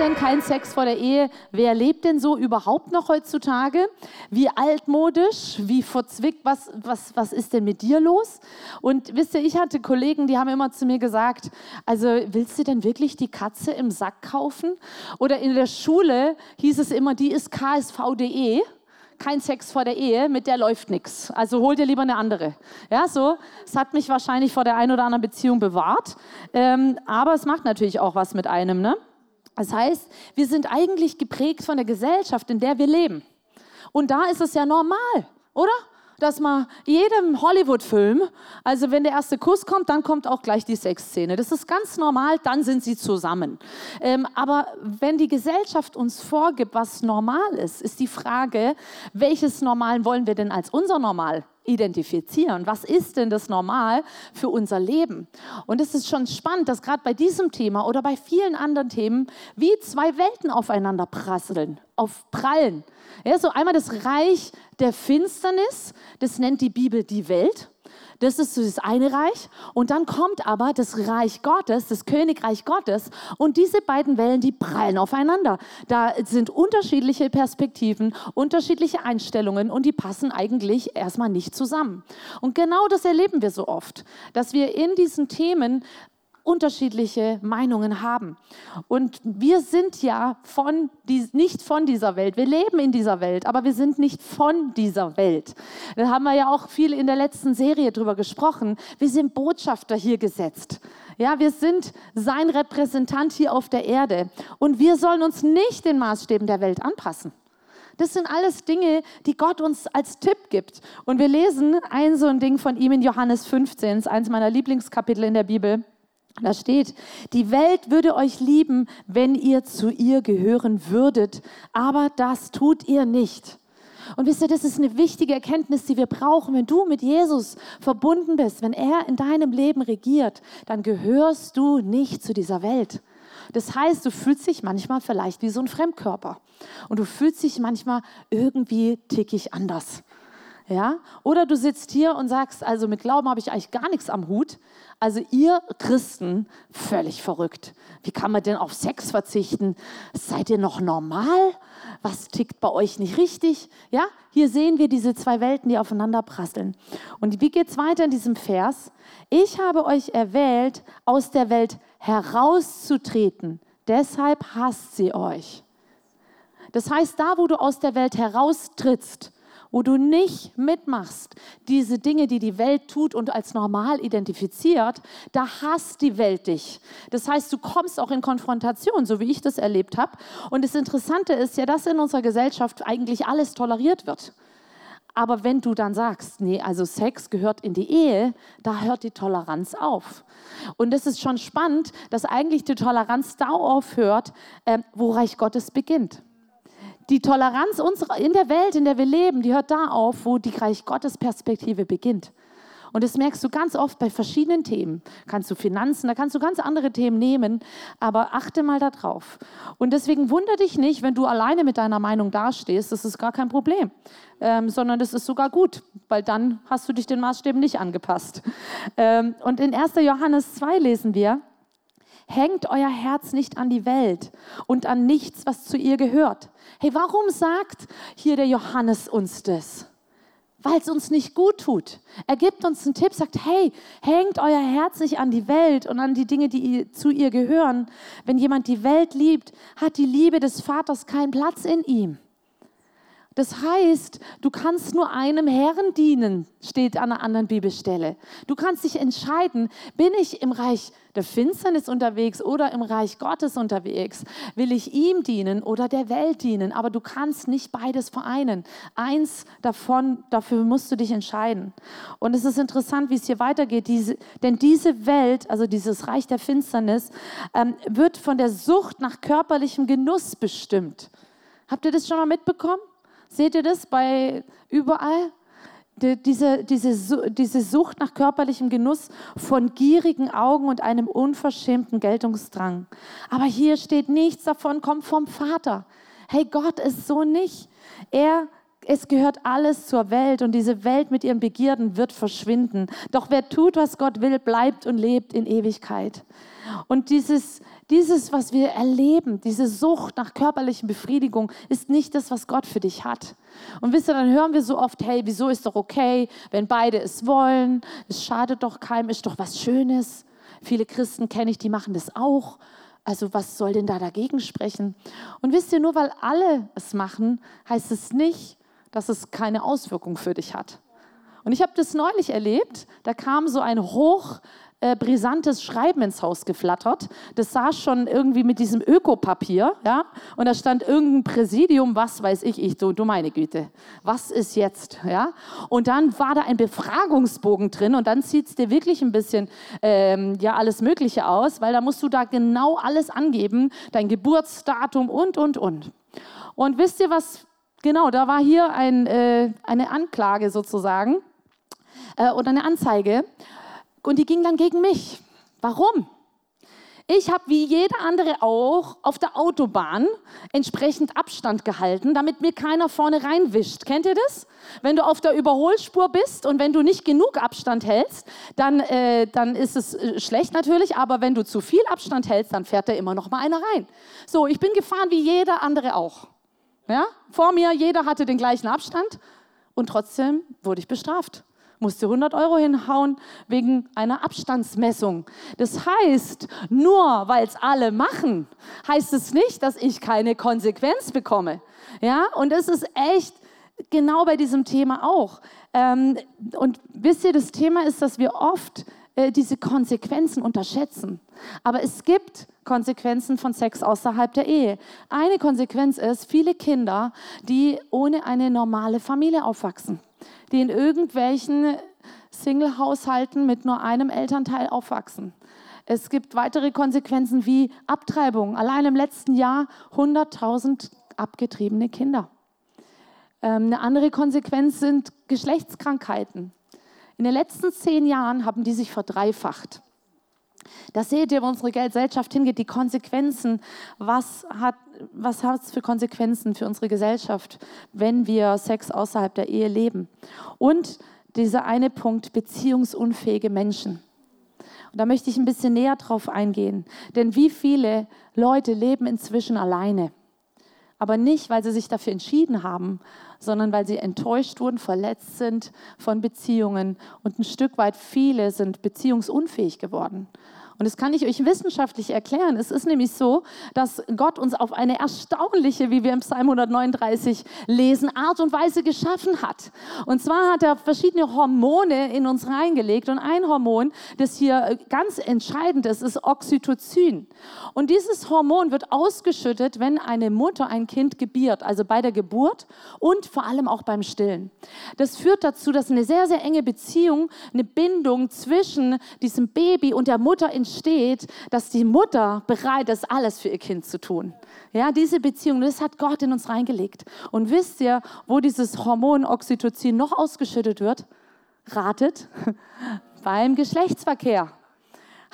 denn? Kein Sex vor der Ehe. Wer lebt denn so überhaupt noch heutzutage? Wie altmodisch, wie verzwickt, was, was, was ist denn mit dir los? Und wisst ihr, ich hatte Kollegen, die haben immer zu mir gesagt, also willst du denn wirklich die Katze im Sack kaufen? Oder in der Schule hieß es immer, die ist KSVDE kein Sex vor der Ehe, mit der läuft nichts. Also hol dir lieber eine andere. Ja, so. Es hat mich wahrscheinlich vor der einen oder anderen Beziehung bewahrt. Ähm, aber es macht natürlich auch was mit einem. Ne? Das heißt, wir sind eigentlich geprägt von der Gesellschaft, in der wir leben. Und da ist es ja normal, oder? Dass man jedem Hollywood-Film, also wenn der erste Kuss kommt, dann kommt auch gleich die Sexszene. Das ist ganz normal, dann sind sie zusammen. Ähm, aber wenn die Gesellschaft uns vorgibt, was normal ist, ist die Frage, welches Normal wollen wir denn als unser Normal identifizieren. Was ist denn das Normal für unser Leben? Und es ist schon spannend, dass gerade bei diesem Thema oder bei vielen anderen Themen wie zwei Welten aufeinander prasseln, auf prallen. Ja, so einmal das Reich der Finsternis, das nennt die Bibel die Welt. Das ist so das eine Reich. Und dann kommt aber das Reich Gottes, das Königreich Gottes. Und diese beiden Wellen, die prallen aufeinander. Da sind unterschiedliche Perspektiven, unterschiedliche Einstellungen und die passen eigentlich erstmal nicht zusammen. Und genau das erleben wir so oft, dass wir in diesen Themen unterschiedliche Meinungen haben. Und wir sind ja von nicht von dieser Welt. Wir leben in dieser Welt, aber wir sind nicht von dieser Welt. Da haben wir ja auch viel in der letzten Serie drüber gesprochen. Wir sind Botschafter hier gesetzt. Ja, wir sind sein Repräsentant hier auf der Erde. Und wir sollen uns nicht den Maßstäben der Welt anpassen. Das sind alles Dinge, die Gott uns als Tipp gibt. Und wir lesen ein so ein Ding von ihm in Johannes 15, das ist eins meiner Lieblingskapitel in der Bibel. Da steht, die Welt würde euch lieben, wenn ihr zu ihr gehören würdet, aber das tut ihr nicht. Und wisst ihr, das ist eine wichtige Erkenntnis, die wir brauchen. Wenn du mit Jesus verbunden bist, wenn er in deinem Leben regiert, dann gehörst du nicht zu dieser Welt. Das heißt, du fühlst dich manchmal vielleicht wie so ein Fremdkörper und du fühlst dich manchmal irgendwie tickig anders. Ja? Oder du sitzt hier und sagst, also mit Glauben habe ich eigentlich gar nichts am Hut. Also ihr Christen, völlig verrückt. Wie kann man denn auf Sex verzichten? Seid ihr noch normal? Was tickt bei euch nicht richtig? Ja, hier sehen wir diese zwei Welten, die aufeinander prasseln. Und wie geht es weiter in diesem Vers? Ich habe euch erwählt, aus der Welt herauszutreten. Deshalb hasst sie euch. Das heißt, da, wo du aus der Welt heraustrittst, wo du nicht mitmachst, diese Dinge, die die Welt tut und als normal identifiziert, da hasst die Welt dich. Das heißt, du kommst auch in Konfrontation, so wie ich das erlebt habe. Und das Interessante ist ja, dass in unserer Gesellschaft eigentlich alles toleriert wird. Aber wenn du dann sagst, nee, also Sex gehört in die Ehe, da hört die Toleranz auf. Und es ist schon spannend, dass eigentlich die Toleranz da aufhört, äh, wo Reich Gottes beginnt. Die Toleranz unserer, in der Welt, in der wir leben, die hört da auf, wo die Reich Gottes Perspektive beginnt. Und das merkst du ganz oft bei verschiedenen Themen. Kannst du Finanzen, da kannst du ganz andere Themen nehmen, aber achte mal darauf. Und deswegen wundere dich nicht, wenn du alleine mit deiner Meinung dastehst, das ist gar kein Problem, ähm, sondern das ist sogar gut, weil dann hast du dich den Maßstäben nicht angepasst. Ähm, und in 1. Johannes 2 lesen wir, Hängt euer Herz nicht an die Welt und an nichts, was zu ihr gehört. Hey, warum sagt hier der Johannes uns das? Weil es uns nicht gut tut. Er gibt uns einen Tipp, sagt, hey, hängt euer Herz nicht an die Welt und an die Dinge, die zu ihr gehören. Wenn jemand die Welt liebt, hat die Liebe des Vaters keinen Platz in ihm. Das heißt, du kannst nur einem Herrn dienen, steht an einer anderen Bibelstelle. Du kannst dich entscheiden, bin ich im Reich der Finsternis unterwegs oder im Reich Gottes unterwegs? Will ich ihm dienen oder der Welt dienen? Aber du kannst nicht beides vereinen. Eins davon, dafür musst du dich entscheiden. Und es ist interessant, wie es hier weitergeht, diese, denn diese Welt, also dieses Reich der Finsternis, ähm, wird von der Sucht nach körperlichem Genuss bestimmt. Habt ihr das schon mal mitbekommen? Seht ihr das bei überall? Die, diese, diese, diese Sucht nach körperlichem Genuss von gierigen Augen und einem unverschämten Geltungsdrang. Aber hier steht nichts davon, kommt vom Vater. Hey, Gott ist so nicht. Er es gehört alles zur Welt und diese Welt mit ihren Begierden wird verschwinden. Doch wer tut, was Gott will, bleibt und lebt in Ewigkeit. Und dieses, dieses, was wir erleben, diese Sucht nach körperlichen Befriedigung, ist nicht das, was Gott für dich hat. Und wisst ihr, dann hören wir so oft, hey, wieso ist doch okay, wenn beide es wollen, es schadet doch keinem, ist doch was Schönes. Viele Christen kenne ich, die machen das auch. Also was soll denn da dagegen sprechen? Und wisst ihr, nur weil alle es machen, heißt es nicht, dass es keine Auswirkung für dich hat. Und ich habe das neulich erlebt, da kam so ein hoch äh, brisantes Schreiben ins Haus geflattert. Das saß schon irgendwie mit diesem Ökopapier, ja, und da stand irgendein Präsidium, was weiß ich, ich, du, du meine Güte, was ist jetzt, ja? Und dann war da ein Befragungsbogen drin und dann sieht es dir wirklich ein bisschen, ähm, ja, alles Mögliche aus, weil da musst du da genau alles angeben, dein Geburtsdatum und, und, und. Und wisst ihr, was Genau, da war hier ein, äh, eine Anklage sozusagen äh, oder eine Anzeige und die ging dann gegen mich. Warum? Ich habe wie jeder andere auch auf der Autobahn entsprechend Abstand gehalten, damit mir keiner vorne reinwischt. Kennt ihr das? Wenn du auf der Überholspur bist und wenn du nicht genug Abstand hältst, dann, äh, dann ist es äh, schlecht natürlich, aber wenn du zu viel Abstand hältst, dann fährt da immer noch mal einer rein. So, ich bin gefahren wie jeder andere auch. Ja? Vor mir, jeder hatte den gleichen Abstand und trotzdem wurde ich bestraft. Musste 100 Euro hinhauen wegen einer Abstandsmessung. Das heißt, nur weil es alle machen, heißt es nicht, dass ich keine Konsequenz bekomme. Ja? Und es ist echt genau bei diesem Thema auch. Ähm, und wisst ihr, das Thema ist, dass wir oft äh, diese Konsequenzen unterschätzen. Aber es gibt Konsequenzen von Sex außerhalb der Ehe. Eine Konsequenz ist, viele Kinder, die ohne eine normale Familie aufwachsen, die in irgendwelchen Single-Haushalten mit nur einem Elternteil aufwachsen. Es gibt weitere Konsequenzen wie Abtreibung. Allein im letzten Jahr 100.000 abgetriebene Kinder. Ähm, eine andere Konsequenz sind Geschlechtskrankheiten. In den letzten zehn Jahren haben die sich verdreifacht. Da seht ihr, wo unsere Gesellschaft hingeht, die Konsequenzen. Was hat was es für Konsequenzen für unsere Gesellschaft, wenn wir Sex außerhalb der Ehe leben? Und dieser eine Punkt, beziehungsunfähige Menschen. Und da möchte ich ein bisschen näher drauf eingehen. Denn wie viele Leute leben inzwischen alleine? Aber nicht, weil sie sich dafür entschieden haben, sondern weil sie enttäuscht wurden, verletzt sind von Beziehungen. Und ein Stück weit viele sind beziehungsunfähig geworden. Und das kann ich euch wissenschaftlich erklären. Es ist nämlich so, dass Gott uns auf eine erstaunliche, wie wir im Psalm 139 lesen, Art und Weise geschaffen hat. Und zwar hat er verschiedene Hormone in uns reingelegt. Und ein Hormon, das hier ganz entscheidend ist, ist Oxytocin. Und dieses Hormon wird ausgeschüttet, wenn eine Mutter ein Kind gebiert, also bei der Geburt und vor allem auch beim Stillen. Das führt dazu, dass eine sehr, sehr enge Beziehung, eine Bindung zwischen diesem Baby und der Mutter entsteht steht, dass die Mutter bereit ist, alles für ihr Kind zu tun. Ja, diese Beziehung, das hat Gott in uns reingelegt. Und wisst ihr, wo dieses Hormon Oxytocin noch ausgeschüttet wird? Ratet, beim Geschlechtsverkehr.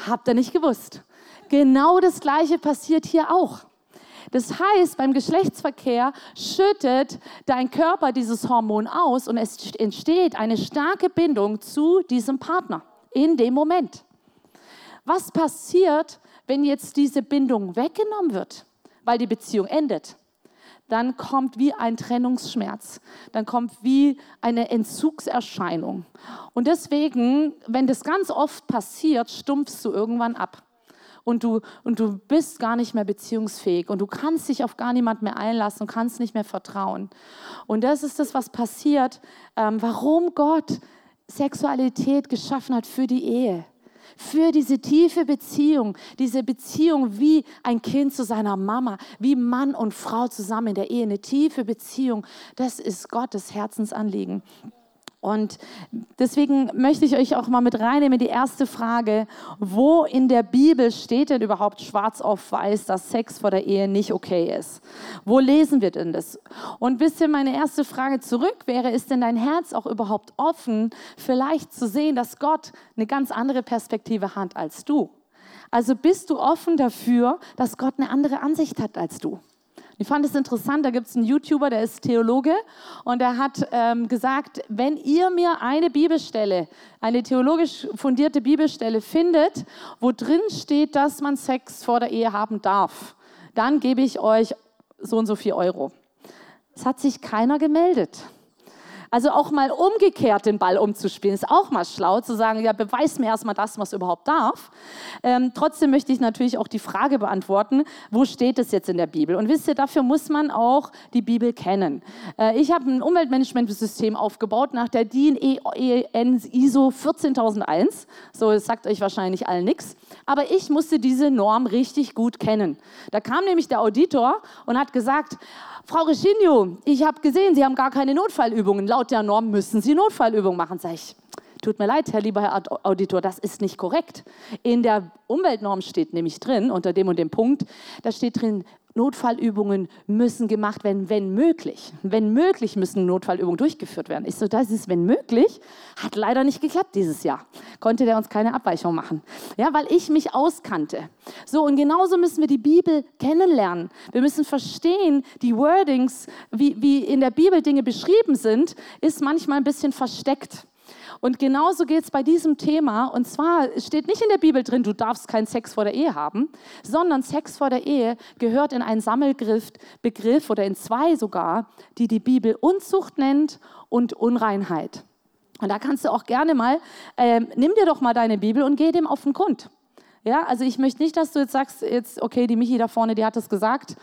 Habt ihr nicht gewusst? Genau das Gleiche passiert hier auch. Das heißt, beim Geschlechtsverkehr schüttet dein Körper dieses Hormon aus und es entsteht eine starke Bindung zu diesem Partner in dem Moment. Was passiert, wenn jetzt diese Bindung weggenommen wird, weil die Beziehung endet? Dann kommt wie ein Trennungsschmerz, dann kommt wie eine Entzugserscheinung. Und deswegen, wenn das ganz oft passiert, stumpfst du irgendwann ab. Und du, und du bist gar nicht mehr beziehungsfähig und du kannst dich auf gar niemand mehr einlassen und kannst nicht mehr vertrauen. Und das ist das, was passiert, ähm, warum Gott Sexualität geschaffen hat für die Ehe für diese tiefe Beziehung, diese Beziehung wie ein Kind zu seiner Mama, wie Mann und Frau zusammen in der Ehe, eine tiefe Beziehung, das ist Gottes Herzensanliegen. Und deswegen möchte ich euch auch mal mit reinnehmen die erste Frage, wo in der Bibel steht denn überhaupt schwarz auf weiß, dass Sex vor der Ehe nicht okay ist? Wo lesen wir denn das? Und wisst ihr, meine erste Frage zurück wäre, ist denn dein Herz auch überhaupt offen, vielleicht zu sehen, dass Gott eine ganz andere Perspektive hat als du? Also bist du offen dafür, dass Gott eine andere Ansicht hat als du? Ich fand es interessant, da gibt es einen YouTuber, der ist Theologe und der hat ähm, gesagt, wenn ihr mir eine Bibelstelle, eine theologisch fundierte Bibelstelle findet, wo drin steht, dass man Sex vor der Ehe haben darf, dann gebe ich euch so und so viel Euro. Es hat sich keiner gemeldet. Also auch mal umgekehrt den Ball umzuspielen, ist auch mal schlau zu sagen, ja, beweis mir erstmal das, was überhaupt darf. Ähm, trotzdem möchte ich natürlich auch die Frage beantworten, wo steht es jetzt in der Bibel? Und wisst ihr, dafür muss man auch die Bibel kennen. Äh, ich habe ein Umweltmanagementsystem aufgebaut nach der DIN EN ISO 14001. So, das sagt euch wahrscheinlich allen nichts. Aber ich musste diese Norm richtig gut kennen. Da kam nämlich der Auditor und hat gesagt, Frau Reginio, ich habe gesehen, Sie haben gar keine Notfallübungen. Laut der Norm müssen Sie Notfallübungen machen. Sag ich, tut mir leid, Herr lieber Herr Auditor, das ist nicht korrekt. In der Umweltnorm steht nämlich drin, unter dem und dem Punkt, da steht drin, Notfallübungen müssen gemacht werden, wenn möglich. Wenn möglich müssen Notfallübungen durchgeführt werden. Ich so, das ist wenn möglich. Hat leider nicht geklappt dieses Jahr. Konnte der uns keine Abweichung machen. Ja, weil ich mich auskannte. So, und genauso müssen wir die Bibel kennenlernen. Wir müssen verstehen, die Wordings, wie, wie in der Bibel Dinge beschrieben sind, ist manchmal ein bisschen versteckt. Und genauso geht es bei diesem Thema. Und zwar steht nicht in der Bibel drin, du darfst keinen Sex vor der Ehe haben, sondern Sex vor der Ehe gehört in einen Sammelgriff Begriff oder in zwei sogar, die die Bibel Unzucht nennt und Unreinheit. Und da kannst du auch gerne mal, äh, nimm dir doch mal deine Bibel und geh dem auf den Grund. Ja, also ich möchte nicht, dass du jetzt sagst, jetzt, okay, die Michi da vorne, die hat das gesagt.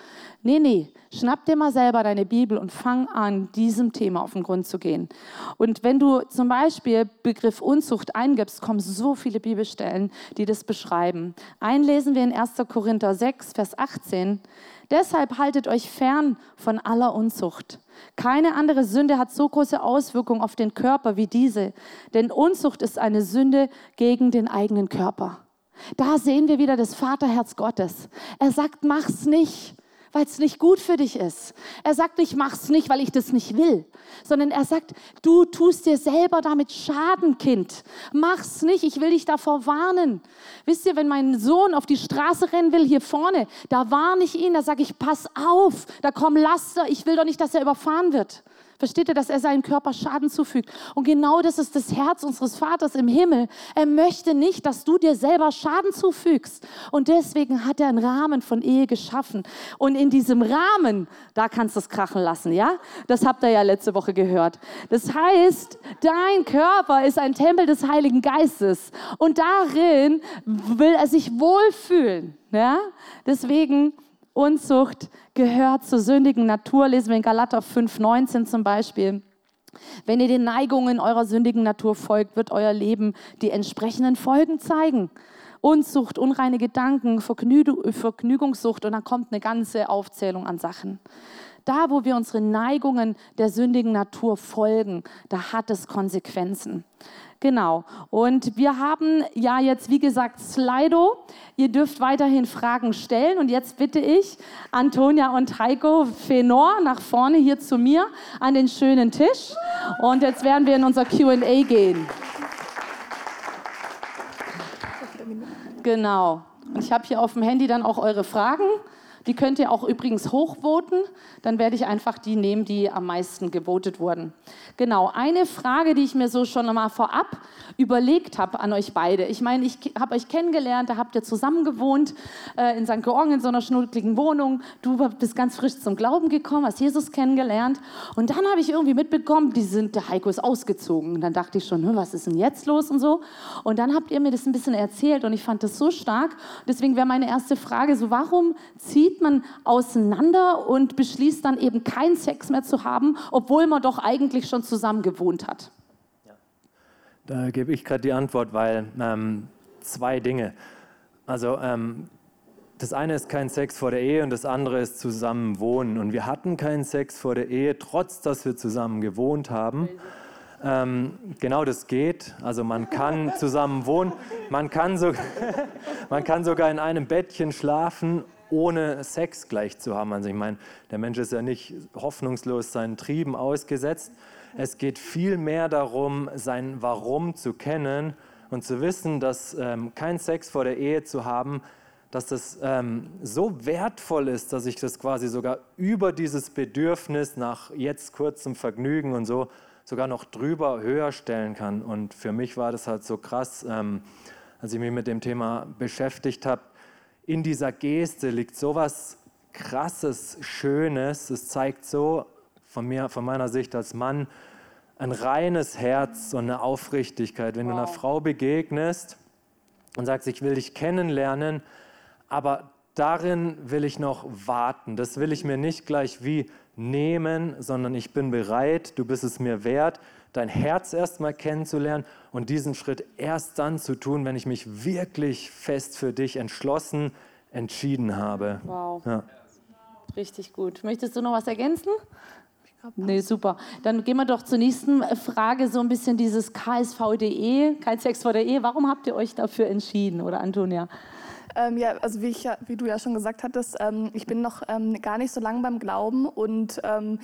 Nee, nee, schnapp dir mal selber deine Bibel und fang an, diesem Thema auf den Grund zu gehen. Und wenn du zum Beispiel Begriff Unzucht eingibst, kommen so viele Bibelstellen, die das beschreiben. Einlesen wir in 1. Korinther 6, Vers 18. Deshalb haltet euch fern von aller Unzucht. Keine andere Sünde hat so große Auswirkungen auf den Körper wie diese, denn Unzucht ist eine Sünde gegen den eigenen Körper. Da sehen wir wieder das Vaterherz Gottes. Er sagt, mach's nicht, weil es nicht gut für dich ist. Er sagt nicht, mach's nicht, weil ich das nicht will, sondern er sagt, du tust dir selber damit Schaden, Kind. Mach's nicht, ich will dich davor warnen. Wisst ihr, wenn mein Sohn auf die Straße rennen will, hier vorne, da warne ich ihn, da sage ich, pass auf, da kommen Laster, ich will doch nicht, dass er überfahren wird. Versteht ihr, dass er seinen Körper Schaden zufügt? Und genau das ist das Herz unseres Vaters im Himmel. Er möchte nicht, dass du dir selber Schaden zufügst. Und deswegen hat er einen Rahmen von Ehe geschaffen. Und in diesem Rahmen, da kannst du es krachen lassen, ja? Das habt ihr ja letzte Woche gehört. Das heißt, dein Körper ist ein Tempel des Heiligen Geistes. Und darin will er sich wohlfühlen, ja? Deswegen Unzucht gehört zur sündigen Natur, lesen wir in Galater 5,19 zum Beispiel. Wenn ihr den Neigungen eurer sündigen Natur folgt, wird euer Leben die entsprechenden Folgen zeigen. Unzucht, unreine Gedanken, Vergnügungssucht und dann kommt eine ganze Aufzählung an Sachen. Da, wo wir unsere Neigungen der sündigen Natur folgen, da hat es Konsequenzen. Genau. Und wir haben ja jetzt, wie gesagt, Slido. Ihr dürft weiterhin Fragen stellen. Und jetzt bitte ich Antonia und Heiko Fenor nach vorne hier zu mir an den schönen Tisch. Und jetzt werden wir in unser QA gehen. Genau. Und ich habe hier auf dem Handy dann auch eure Fragen. Die könnt ihr auch übrigens hochvoten. Dann werde ich einfach die nehmen, die am meisten gewotet wurden. Genau, eine Frage, die ich mir so schon mal vorab überlegt habe an euch beide. Ich meine, ich habe euch kennengelernt, da habt ihr zusammen gewohnt äh, in St. Georgen in so einer schnuckligen Wohnung. Du bist ganz frisch zum Glauben gekommen, hast Jesus kennengelernt. Und dann habe ich irgendwie mitbekommen, die sind, der Heiko ist ausgezogen. Und dann dachte ich schon, was ist denn jetzt los und so. Und dann habt ihr mir das ein bisschen erzählt und ich fand das so stark. Deswegen wäre meine erste Frage so, warum zieht man auseinander und beschließt dann eben keinen Sex mehr zu haben, obwohl man doch eigentlich schon zusammen gewohnt hat? Da gebe ich gerade die Antwort, weil ähm, zwei Dinge. Also ähm, das eine ist kein Sex vor der Ehe und das andere ist zusammen wohnen. Und wir hatten keinen Sex vor der Ehe, trotz dass wir zusammen gewohnt haben. Ähm, genau das geht. Also man kann zusammen wohnen. Man kann, so, man kann sogar in einem Bettchen schlafen, ohne Sex gleich zu haben. Also ich meine, der Mensch ist ja nicht hoffnungslos seinen Trieben ausgesetzt. Es geht vielmehr darum, sein Warum zu kennen und zu wissen, dass ähm, kein Sex vor der Ehe zu haben dass das ähm, so wertvoll ist, dass ich das quasi sogar über dieses Bedürfnis nach jetzt kurzem Vergnügen und so sogar noch drüber höher stellen kann. Und für mich war das halt so krass, ähm, als ich mich mit dem Thema beschäftigt habe. In dieser Geste liegt so was krasses, Schönes. Es zeigt so von mir, von meiner Sicht als Mann, ein reines Herz und eine Aufrichtigkeit. Wenn wow. du einer Frau begegnest und sagst, ich will dich kennenlernen, aber darin will ich noch warten. Das will ich mir nicht gleich wie nehmen, sondern ich bin bereit, du bist es mir wert, dein Herz erstmal kennenzulernen und diesen Schritt erst dann zu tun, wenn ich mich wirklich fest für dich entschlossen, entschieden habe. Wow. Ja. Richtig gut. Möchtest du noch was ergänzen? Nee, super. Dann gehen wir doch zur nächsten Frage, so ein bisschen dieses KSVDE, kein Sex vor der Ehe. Warum habt ihr euch dafür entschieden, oder Antonia? Ähm, ja, also wie, ich, wie du ja schon gesagt hattest, ähm, ich bin noch ähm, gar nicht so lange beim Glauben und ähm,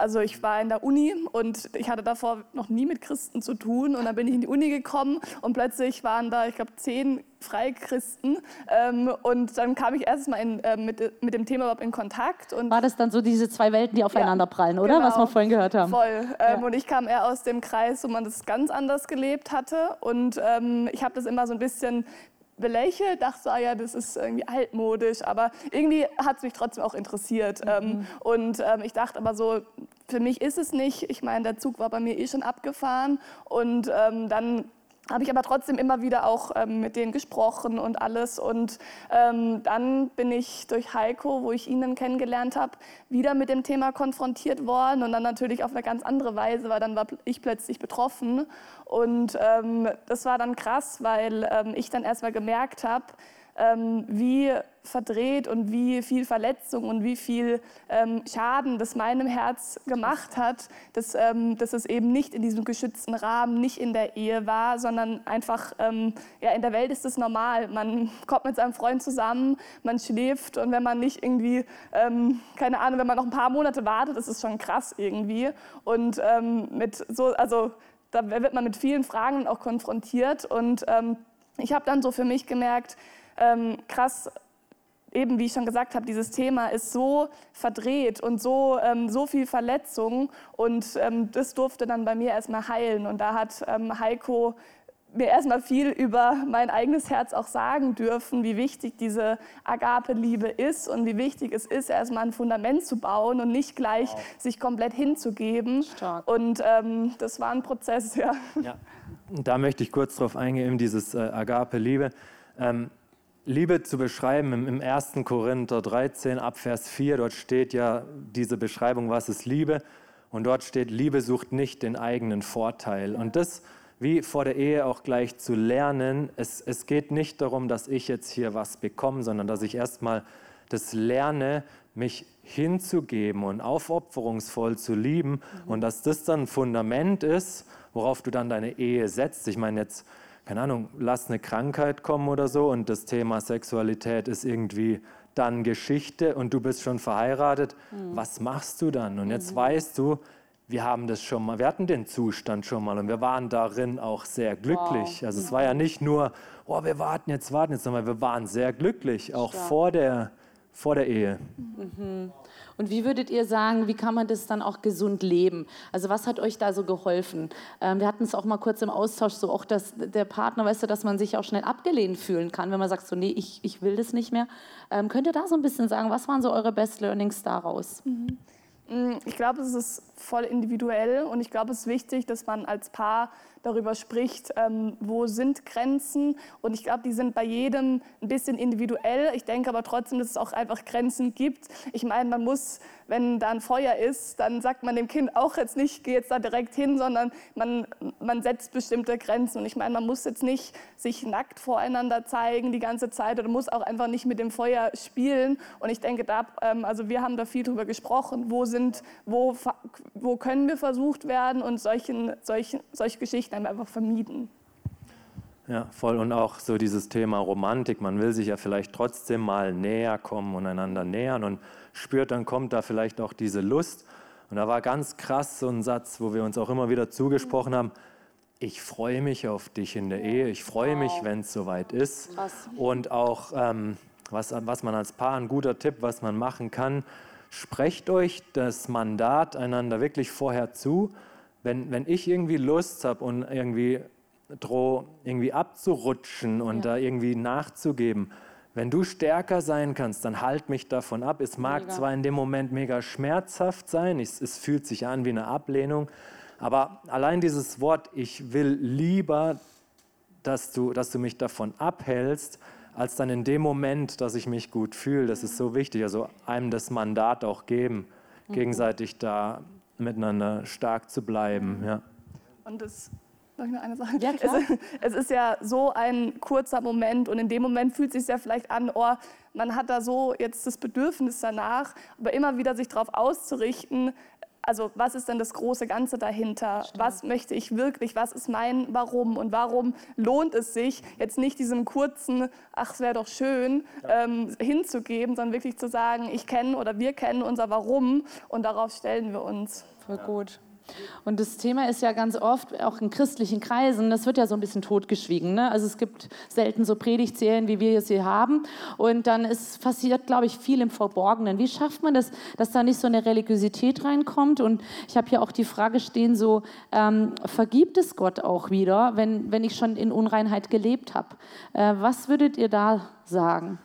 also ich war in der Uni und ich hatte davor noch nie mit Christen zu tun. Und dann bin ich in die Uni gekommen und plötzlich waren da, ich glaube, zehn Freikristen. Ähm, und dann kam ich erstmal in, äh, mit, mit dem Thema überhaupt in Kontakt. Und War das dann so diese zwei Welten, die aufeinander ja, prallen, oder? Genau, Was wir vorhin gehört haben. Voll. Ähm, ja. Und ich kam eher aus dem Kreis, wo man das ganz anders gelebt hatte. Und ähm, ich habe das immer so ein bisschen belächelt, dachte so, ah ja, das ist irgendwie altmodisch, aber irgendwie hat es mich trotzdem auch interessiert. Mhm. Ähm, und ähm, ich dachte aber so, für mich ist es nicht. Ich meine, der Zug war bei mir eh schon abgefahren und ähm, dann habe ich aber trotzdem immer wieder auch ähm, mit denen gesprochen und alles. Und ähm, dann bin ich durch Heiko, wo ich ihn dann kennengelernt habe, wieder mit dem Thema konfrontiert worden und dann natürlich auf eine ganz andere Weise, weil dann war ich plötzlich betroffen. Und ähm, das war dann krass, weil ähm, ich dann erstmal gemerkt habe, ähm, wie verdreht und wie viel Verletzung und wie viel ähm, Schaden das meinem Herz gemacht hat, dass, ähm, dass es eben nicht in diesem geschützten Rahmen, nicht in der Ehe war, sondern einfach, ähm, ja, in der Welt ist es normal. Man kommt mit seinem Freund zusammen, man schläft und wenn man nicht irgendwie, ähm, keine Ahnung, wenn man noch ein paar Monate wartet, ist es schon krass irgendwie. Und ähm, mit so, also da wird man mit vielen Fragen auch konfrontiert und ähm, ich habe dann so für mich gemerkt, ähm, krass, eben wie ich schon gesagt habe, dieses Thema ist so verdreht und so, ähm, so viel Verletzung und ähm, das durfte dann bei mir erstmal heilen und da hat ähm, Heiko mir erstmal viel über mein eigenes Herz auch sagen dürfen, wie wichtig diese Agape-Liebe ist und wie wichtig es ist, erstmal ein Fundament zu bauen und nicht gleich wow. sich komplett hinzugeben. Stark. Und ähm, das war ein Prozess, ja. ja. Da möchte ich kurz drauf eingehen, dieses äh, Agape-Liebe. Ähm, Liebe zu beschreiben im, 1. Korinther 13 ab Vers 4, dort steht ja diese Beschreibung, was ist Liebe? Und dort steht, Liebe sucht nicht den eigenen Vorteil. Und das, wie vor der Ehe auch gleich zu lernen, es, es geht nicht darum, dass ich jetzt hier was bekomme, sondern dass ich erstmal das lerne, mich hinzugeben und aufopferungsvoll zu lieben mhm. und dass das dann ein Fundament ist, worauf du dann deine Ehe setzt. Ich meine jetzt keine Ahnung, lass eine Krankheit kommen oder so und das Thema Sexualität ist irgendwie dann Geschichte und du bist schon verheiratet, mhm. was machst du dann? Und jetzt mhm. weißt du, wir haben das schon mal, wir hatten den Zustand schon mal und wir waren darin auch sehr glücklich. Wow. Also es war ja nicht nur, oh, wir warten jetzt, warten jetzt, sondern wir waren sehr glücklich, auch vor der, vor der Ehe. Mhm. Und wie würdet ihr sagen, wie kann man das dann auch gesund leben? Also was hat euch da so geholfen? Ähm, wir hatten es auch mal kurz im Austausch, so auch dass der Partner, weißt du, dass man sich auch schnell abgelehnt fühlen kann, wenn man sagt, so nee, ich, ich will das nicht mehr. Ähm, könnt ihr da so ein bisschen sagen, was waren so eure Best Learnings daraus? Mhm. Mm, ich glaube, es ist voll individuell und ich glaube, es ist wichtig, dass man als Paar darüber spricht, ähm, wo sind Grenzen. Und ich glaube, die sind bei jedem ein bisschen individuell. Ich denke aber trotzdem, dass es auch einfach Grenzen gibt. Ich meine, man muss, wenn da ein Feuer ist, dann sagt man dem Kind auch jetzt nicht, geh jetzt da direkt hin, sondern man, man setzt bestimmte Grenzen. Und ich meine, man muss jetzt nicht sich nackt voreinander zeigen die ganze Zeit oder muss auch einfach nicht mit dem Feuer spielen. Und ich denke, da, ähm, also wir haben da viel drüber gesprochen, wo sind, wo, wo können wir versucht werden und solchen, solchen, solche Geschichten Geschichten einfach vermieden. Ja, voll. Und auch so dieses Thema Romantik. Man will sich ja vielleicht trotzdem mal näher kommen und einander nähern und spürt, dann kommt da vielleicht auch diese Lust. Und da war ganz krass so ein Satz, wo wir uns auch immer wieder zugesprochen haben. Ich freue mich auf dich in der Ehe. Ich freue mich, wenn es soweit ist. Krass. Und auch ähm, was, was man als Paar, ein guter Tipp, was man machen kann, sprecht euch das Mandat einander wirklich vorher zu. Wenn, wenn ich irgendwie Lust habe und irgendwie drohe, irgendwie abzurutschen und ja. da irgendwie nachzugeben, wenn du stärker sein kannst, dann halt mich davon ab. Es mag mega. zwar in dem Moment mega schmerzhaft sein, es, es fühlt sich an wie eine Ablehnung, aber allein dieses Wort, ich will lieber, dass du, dass du mich davon abhältst, als dann in dem Moment, dass ich mich gut fühle. Das ist so wichtig. Also einem das Mandat auch geben, mhm. gegenseitig da miteinander stark zu bleiben. Ja. Und das noch eine Sache? Ja, klar. Es, es, ist ja so ein kurzer Moment und in dem Moment fühlt es sich ja vielleicht an, oh, man hat da so jetzt das Bedürfnis danach, aber immer wieder sich darauf auszurichten, also was ist denn das große Ganze dahinter? Stimmt. Was möchte ich wirklich? Was ist mein Warum? Und warum lohnt es sich, jetzt nicht diesem kurzen, ach, es wäre doch schön, ja. ähm, hinzugeben, sondern wirklich zu sagen, ich kenne oder wir kennen unser Warum und darauf stellen wir uns. Voll gut. Und das Thema ist ja ganz oft, auch in christlichen Kreisen, das wird ja so ein bisschen totgeschwiegen. Ne? Also es gibt selten so Predigtserien, wie wir sie haben. Und dann ist passiert, glaube ich, viel im Verborgenen. Wie schafft man das, dass da nicht so eine Religiosität reinkommt? Und ich habe hier auch die Frage stehen, so, ähm, vergibt es Gott auch wieder, wenn, wenn ich schon in Unreinheit gelebt habe? Äh, was würdet ihr da sagen?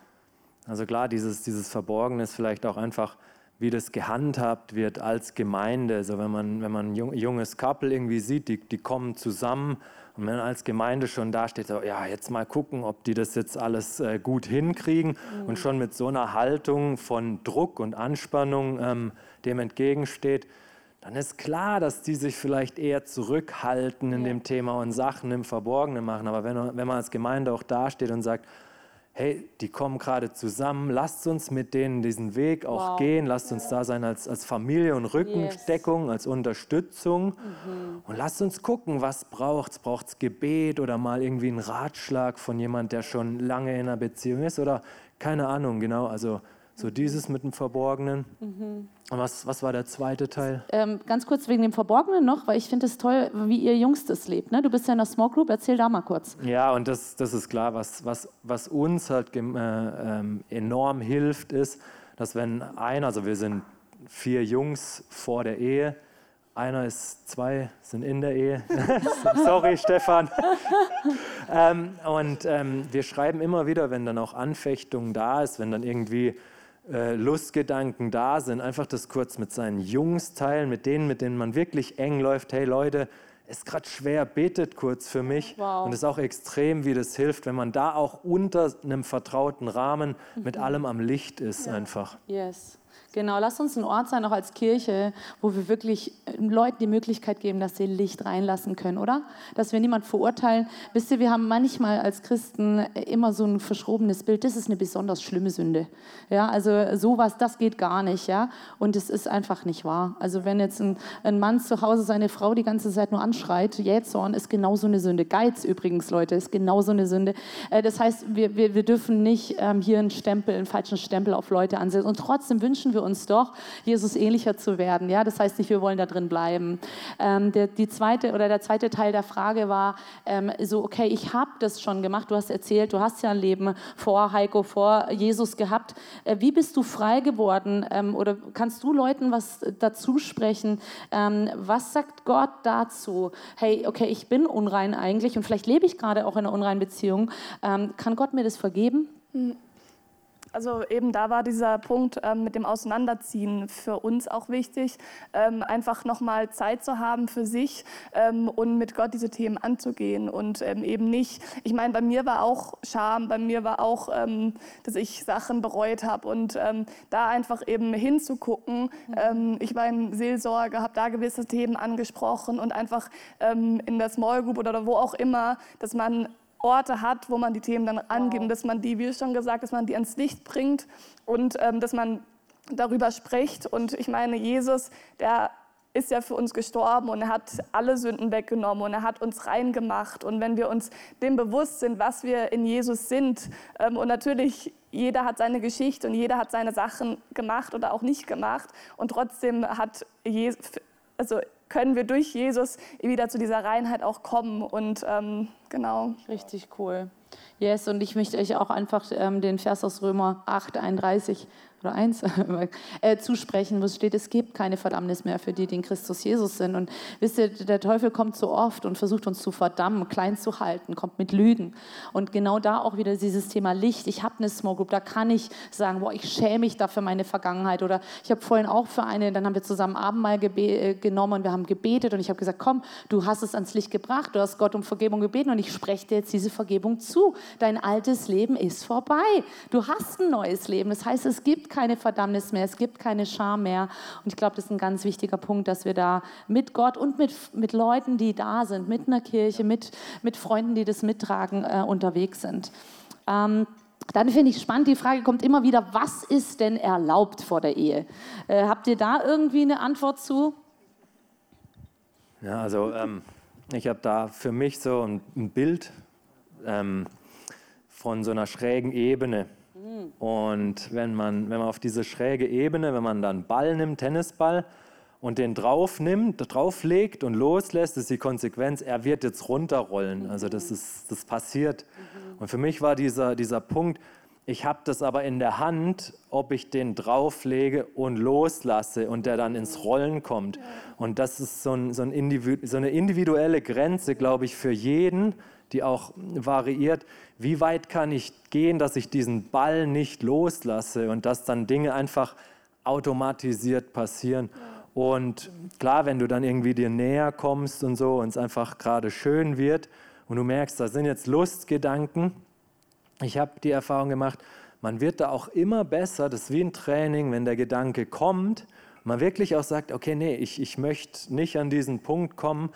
Also klar, dieses, dieses Verborgene ist vielleicht auch einfach wie das gehandhabt wird als Gemeinde. Also wenn man, wenn man ein junges Couple irgendwie sieht, die, die kommen zusammen und wenn man als Gemeinde schon da steht, so, ja, jetzt mal gucken, ob die das jetzt alles äh, gut hinkriegen mhm. und schon mit so einer Haltung von Druck und Anspannung ähm, dem entgegensteht, dann ist klar, dass die sich vielleicht eher zurückhalten in ja. dem Thema und Sachen im Verborgenen machen. Aber wenn, wenn man als Gemeinde auch dasteht und sagt, hey, die kommen gerade zusammen, lasst uns mit denen diesen Weg auch wow. gehen, lasst uns da sein als, als Familie und Rückendeckung, yes. als Unterstützung mhm. und lasst uns gucken, was braucht es, braucht es Gebet oder mal irgendwie einen Ratschlag von jemand, der schon lange in einer Beziehung ist oder keine Ahnung, genau, also so dieses mit dem Verborgenen. Mhm. Und was, was war der zweite Teil? Ähm, ganz kurz wegen dem Verborgenen noch, weil ich finde es toll, wie ihr Jungs das lebt. Ne? Du bist ja in der Small Group, erzähl da mal kurz. Ja, und das, das ist klar, was, was, was uns halt äh, ähm, enorm hilft, ist, dass wenn einer, also wir sind vier Jungs vor der Ehe, einer ist zwei, sind in der Ehe. Sorry, Stefan. ähm, und ähm, wir schreiben immer wieder, wenn dann auch Anfechtung da ist, wenn dann irgendwie Lustgedanken da sind, einfach das kurz mit seinen Jungs teilen, mit denen, mit denen man wirklich eng läuft. Hey Leute, ist gerade schwer, betet kurz für mich. Wow. Und es ist auch extrem, wie das hilft, wenn man da auch unter einem vertrauten Rahmen mhm. mit allem am Licht ist, ja. einfach. Yes. Genau, lass uns ein Ort sein, auch als Kirche, wo wir wirklich äh, Leuten die Möglichkeit geben, dass sie Licht reinlassen können, oder? Dass wir niemand verurteilen. Wisst ihr, wir haben manchmal als Christen immer so ein verschrobenes Bild, das ist eine besonders schlimme Sünde. Ja, also sowas, das geht gar nicht, ja. Und es ist einfach nicht wahr. Also wenn jetzt ein, ein Mann zu Hause seine Frau die ganze Zeit nur anschreit, Jähzorn ist genauso eine Sünde. Geiz übrigens, Leute, ist genauso eine Sünde. Äh, das heißt, wir, wir, wir dürfen nicht ähm, hier einen Stempel, einen falschen Stempel auf Leute ansetzen. Und trotzdem wünschen wir uns doch, Jesus ähnlicher zu werden. Ja, das heißt nicht, wir wollen da drin bleiben. Ähm, der, die zweite oder der zweite Teil der Frage war ähm, so, okay, ich habe das schon gemacht. Du hast erzählt, du hast ja ein Leben vor Heiko, vor Jesus gehabt. Äh, wie bist du frei geworden? Ähm, oder kannst du Leuten was dazu sprechen? Ähm, was sagt Gott dazu? Hey, okay, ich bin unrein eigentlich und vielleicht lebe ich gerade auch in einer unreinen Beziehung. Ähm, kann Gott mir das vergeben? Hm. Also eben da war dieser Punkt ähm, mit dem Auseinanderziehen für uns auch wichtig, ähm, einfach nochmal Zeit zu haben für sich ähm, und mit Gott diese Themen anzugehen und ähm, eben nicht, ich meine, bei mir war auch Scham, bei mir war auch, ähm, dass ich Sachen bereut habe und ähm, da einfach eben hinzugucken. Mhm. ich war in Seelsorge, habe da gewisse Themen angesprochen und einfach in der Small Group oder wo auch immer, dass man Orte hat, wo man die Themen dann angibt, wow. dass man die, wie schon gesagt, dass man die ans Licht bringt und ähm, dass man darüber spricht. Und ich meine, Jesus, der ist ja für uns gestorben und er hat alle Sünden weggenommen und er hat uns rein gemacht. Und wenn wir uns dem bewusst sind, was wir in Jesus sind, ähm, und natürlich jeder hat seine Geschichte und jeder hat seine Sachen gemacht oder auch nicht gemacht, und trotzdem hat Jesus, also können wir durch Jesus wieder zu dieser Reinheit auch kommen und ähm, Genau. Richtig cool. Yes, und ich möchte euch auch einfach ähm, den Vers aus Römer 8, 31 oder 1 äh, zusprechen, wo es steht, es gibt keine Verdammnis mehr für die, die in Christus Jesus sind. Und wisst ihr, der Teufel kommt so oft und versucht uns zu verdammen, klein zu halten, kommt mit Lügen. Und genau da auch wieder dieses Thema Licht. Ich habe eine Small Group, da kann ich sagen, boah, ich schäme mich da für meine Vergangenheit. Oder ich habe vorhin auch für eine, dann haben wir zusammen Abendmahl äh, genommen und wir haben gebetet und ich habe gesagt, komm, du hast es ans Licht gebracht, du hast Gott um Vergebung gebeten und ich spreche dir jetzt diese Vergebung zu. Dein altes Leben ist vorbei. Du hast ein neues Leben. Das heißt, es gibt keine Verdammnis mehr, es gibt keine Scham mehr. Und ich glaube, das ist ein ganz wichtiger Punkt, dass wir da mit Gott und mit, mit Leuten, die da sind, mit einer Kirche, mit, mit Freunden, die das mittragen, äh, unterwegs sind. Ähm, dann finde ich spannend, die Frage kommt immer wieder, was ist denn erlaubt vor der Ehe? Äh, habt ihr da irgendwie eine Antwort zu? Ja, also ähm, ich habe da für mich so ein, ein Bild ähm, von so einer schrägen Ebene. Und wenn man, wenn man auf diese schräge Ebene, wenn man dann Ball nimmt, Tennisball, und den drauf nimmt, drauflegt und loslässt, ist die Konsequenz, er wird jetzt runterrollen. Also das, ist, das passiert. Und für mich war dieser, dieser Punkt, ich habe das aber in der Hand, ob ich den drauflege und loslasse und der dann ins Rollen kommt. Und das ist so, ein, so, ein so eine individuelle Grenze, glaube ich, für jeden, die auch variiert. Wie weit kann ich gehen, dass ich diesen Ball nicht loslasse und dass dann Dinge einfach automatisiert passieren? Und klar, wenn du dann irgendwie dir näher kommst und so und es einfach gerade schön wird und du merkst, da sind jetzt Lustgedanken. Ich habe die Erfahrung gemacht, man wird da auch immer besser, das ist wie ein Training, wenn der Gedanke kommt, man wirklich auch sagt, okay, nee, ich, ich möchte nicht an diesen Punkt kommen,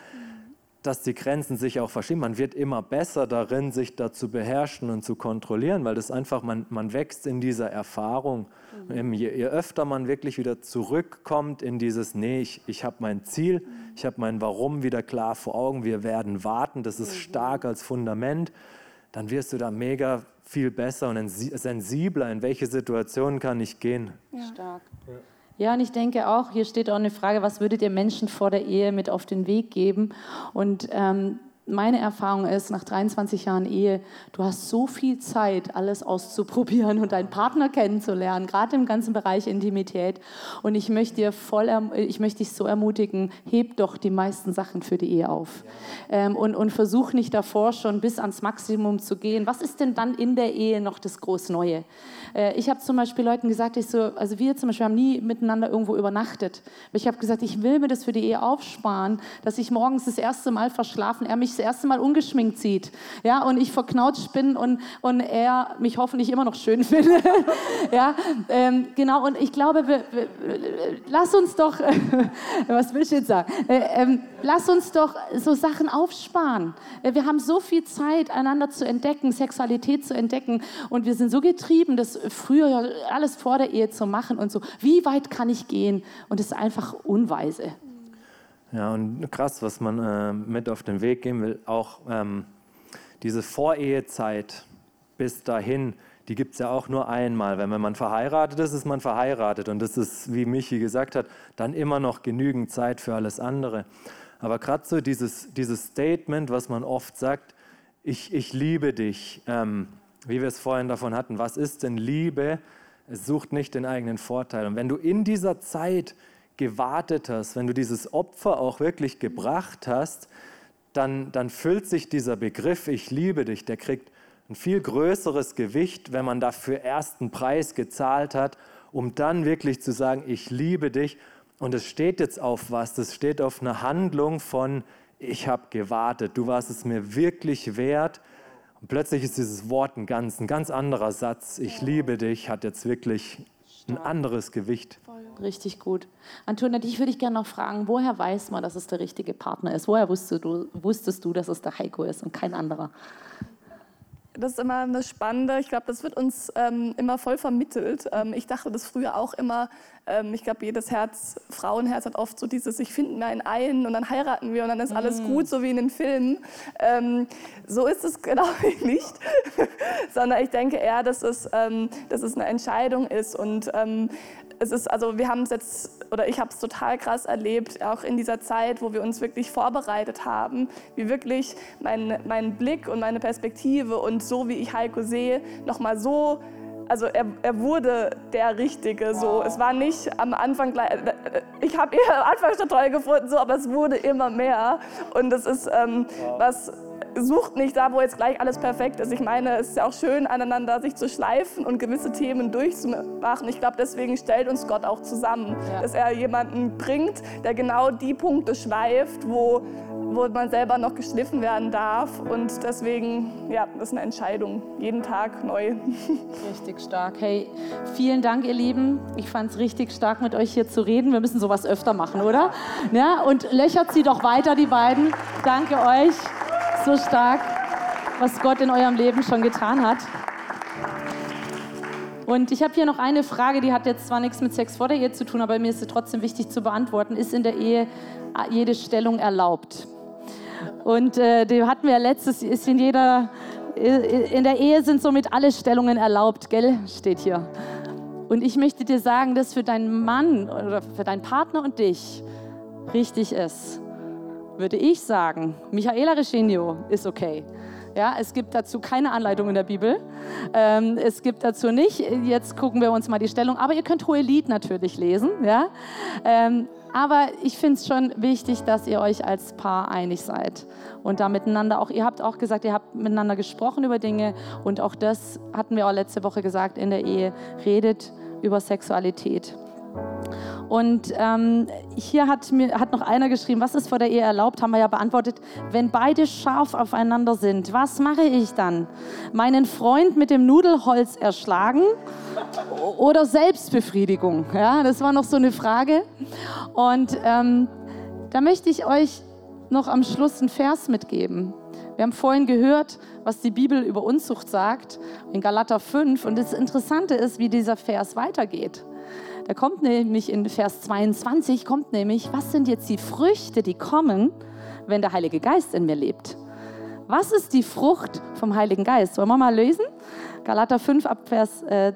dass die Grenzen sich auch verschieben. Man wird immer besser darin, sich da zu beherrschen und zu kontrollieren, weil das einfach, man, man wächst in dieser Erfahrung. Mhm. Je, je, öfter man wirklich wieder zurückkommt in dieses, nee, ich, ich habe mein Ziel, mhm. ich habe mein Warum wieder klar vor Augen, wir werden warten, das ist mhm. stark als Fundament, dann wirst du da mega viel besser und sensibler, in welche Situationen kann ich gehen. Ja. Stark. Ja. Ja, und ich denke auch, hier steht auch eine Frage, was würdet ihr Menschen vor der Ehe mit auf den Weg geben? Und ähm, meine Erfahrung ist, nach 23 Jahren Ehe, du hast so viel Zeit, alles auszuprobieren und deinen Partner kennenzulernen, gerade im ganzen Bereich Intimität. Und ich möchte, dir voll, ich möchte dich so ermutigen, heb doch die meisten Sachen für die Ehe auf. Ähm, und, und versuch nicht davor schon bis ans Maximum zu gehen. Was ist denn dann in der Ehe noch das groß Neue? Äh, ich habe zum Beispiel Leuten gesagt, ich so, also wir zum Beispiel haben nie miteinander irgendwo übernachtet. Ich habe gesagt, ich will mir das für die Ehe aufsparen, dass ich morgens das erste Mal verschlafen, er mich erste Mal ungeschminkt sieht. Ja, und ich verknautscht bin und, und er mich hoffentlich immer noch schön findet. ja, ähm, genau. Und ich glaube, wir, wir, lass uns doch, was will ich jetzt sagen? Äh, ähm, lass uns doch so Sachen aufsparen. Äh, wir haben so viel Zeit, einander zu entdecken, Sexualität zu entdecken. Und wir sind so getrieben, das früher alles vor der Ehe zu machen und so. Wie weit kann ich gehen? Und das ist einfach unweise. Ja, und krass, was man äh, mit auf den Weg geben will, auch ähm, diese Vorehezeit bis dahin, die gibt es ja auch nur einmal. Wenn man verheiratet ist, ist man verheiratet. Und das ist, wie Michi gesagt hat, dann immer noch genügend Zeit für alles andere. Aber gerade so dieses, dieses Statement, was man oft sagt, ich, ich liebe dich, ähm, wie wir es vorhin davon hatten, was ist denn Liebe? Es sucht nicht den eigenen Vorteil. Und wenn du in dieser Zeit gewartet hast, wenn du dieses Opfer auch wirklich gebracht hast, dann, dann füllt sich dieser Begriff, ich liebe dich, der kriegt ein viel größeres Gewicht, wenn man dafür erst einen Preis gezahlt hat, um dann wirklich zu sagen, ich liebe dich. Und es steht jetzt auf was, das steht auf eine Handlung von, ich habe gewartet, du warst es mir wirklich wert. Und plötzlich ist dieses Wort ein ganz, ein ganz anderer Satz, ich liebe dich, hat jetzt wirklich ein anderes Gewicht. Richtig gut. Antonia, dich würde ich gerne noch fragen, woher weiß man, dass es der richtige Partner ist? Woher wusstest du, wusstest du, dass es der Heiko ist und kein anderer? Das ist immer eine spannende, ich glaube, das wird uns ähm, immer voll vermittelt. Ähm, ich dachte das früher auch immer, ähm, ich glaube, jedes Herz, Frauenherz hat oft so dieses, ich finde mir einen ein und dann heiraten wir und dann ist alles mm. gut, so wie in den Filmen. Ähm, so ist es, glaube ich, nicht. Sondern ich denke eher, dass es, ähm, dass es eine Entscheidung ist und ähm, es ist, also wir haben es jetzt, oder ich habe es total krass erlebt, auch in dieser Zeit, wo wir uns wirklich vorbereitet haben, wie wirklich mein, mein Blick und meine Perspektive und so, wie ich Heiko sehe, nochmal so also er, er, wurde der Richtige. So. Es war nicht am Anfang gleich, äh, ich habe ihn am Anfang schon toll gefunden, so, aber es wurde immer mehr. Und das ist ähm, was sucht nicht da, wo jetzt gleich alles perfekt ist. Ich meine, es ist ja auch schön, aneinander sich zu schleifen und gewisse Themen durchzumachen. Ich glaube, deswegen stellt uns Gott auch zusammen, ja. dass er jemanden bringt, der genau die Punkte schleift, wo, wo man selber noch geschliffen werden darf. Und deswegen, ja, das ist eine Entscheidung, jeden Tag neu. Richtig stark. Hey, vielen Dank, ihr Lieben. Ich fand es richtig stark, mit euch hier zu reden. Wir müssen sowas öfter machen, oder? Ja, und löchert sie doch weiter, die beiden. Danke euch so stark, was Gott in eurem Leben schon getan hat. Und ich habe hier noch eine Frage, die hat jetzt zwar nichts mit Sex vor der Ehe zu tun, aber mir ist sie trotzdem wichtig zu beantworten. Ist in der Ehe jede Stellung erlaubt? Und äh, die hatten wir ja letztes, ist in jeder, in der Ehe sind somit alle Stellungen erlaubt, gell? Steht hier. Und ich möchte dir sagen, dass für deinen Mann oder für deinen Partner und dich richtig ist würde ich sagen, Michaela Regenio ist okay. Ja, es gibt dazu keine Anleitung in der Bibel. Ähm, es gibt dazu nicht, jetzt gucken wir uns mal die Stellung, aber ihr könnt Hohelied natürlich lesen. Ja? Ähm, aber ich finde es schon wichtig, dass ihr euch als Paar einig seid und da miteinander auch, ihr habt auch gesagt, ihr habt miteinander gesprochen über Dinge und auch das hatten wir auch letzte Woche gesagt in der Ehe, redet über Sexualität. Und ähm, hier hat, mir, hat noch einer geschrieben, was ist vor der Ehe erlaubt, haben wir ja beantwortet. Wenn beide scharf aufeinander sind, was mache ich dann? Meinen Freund mit dem Nudelholz erschlagen oder Selbstbefriedigung? Ja, das war noch so eine Frage. Und ähm, da möchte ich euch noch am Schluss einen Vers mitgeben. Wir haben vorhin gehört, was die Bibel über Unzucht sagt, in Galater 5. Und das Interessante ist, wie dieser Vers weitergeht. Da kommt nämlich in Vers 22, kommt nämlich, was sind jetzt die Früchte, die kommen, wenn der Heilige Geist in mir lebt? Was ist die Frucht vom Heiligen Geist? Wollen wir mal lösen? Galater 5 ab Vers äh,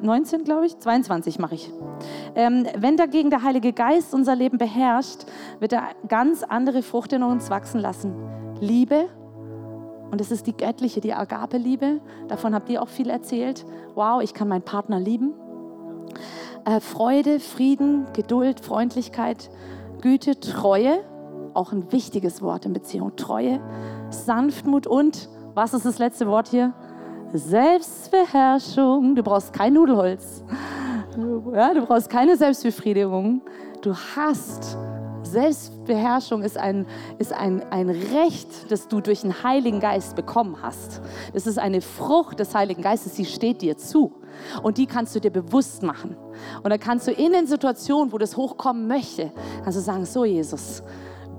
19, glaube ich, 22 mache ich. Ähm, wenn dagegen der Heilige Geist unser Leben beherrscht, wird er ganz andere Frucht in uns wachsen lassen. Liebe, und es ist die göttliche, die Agape-Liebe. Davon habt ihr auch viel erzählt. Wow, ich kann meinen Partner lieben äh, Freude, Frieden, Geduld, Freundlichkeit, Güte, Treue, auch ein wichtiges Wort in Beziehung, Treue, Sanftmut und, was ist das letzte Wort hier? Selbstbeherrschung. Du brauchst kein Nudelholz. Ja, du brauchst keine Selbstbefriedigung. Du hast Selbstbeherrschung ist, ein, ist ein, ein Recht, das du durch den Heiligen Geist bekommen hast. Das ist eine Frucht des Heiligen Geistes, die steht dir zu. Und die kannst du dir bewusst machen. Und dann kannst du in den Situationen, wo das hochkommen möchte, kannst du sagen, so Jesus,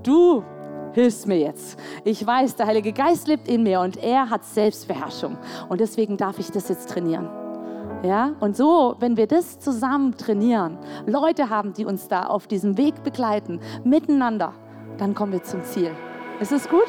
du hilfst mir jetzt. Ich weiß, der Heilige Geist lebt in mir und er hat Selbstbeherrschung. Und deswegen darf ich das jetzt trainieren. Ja? Und so, wenn wir das zusammen trainieren, Leute haben, die uns da auf diesem Weg begleiten, miteinander, dann kommen wir zum Ziel. Ist es gut?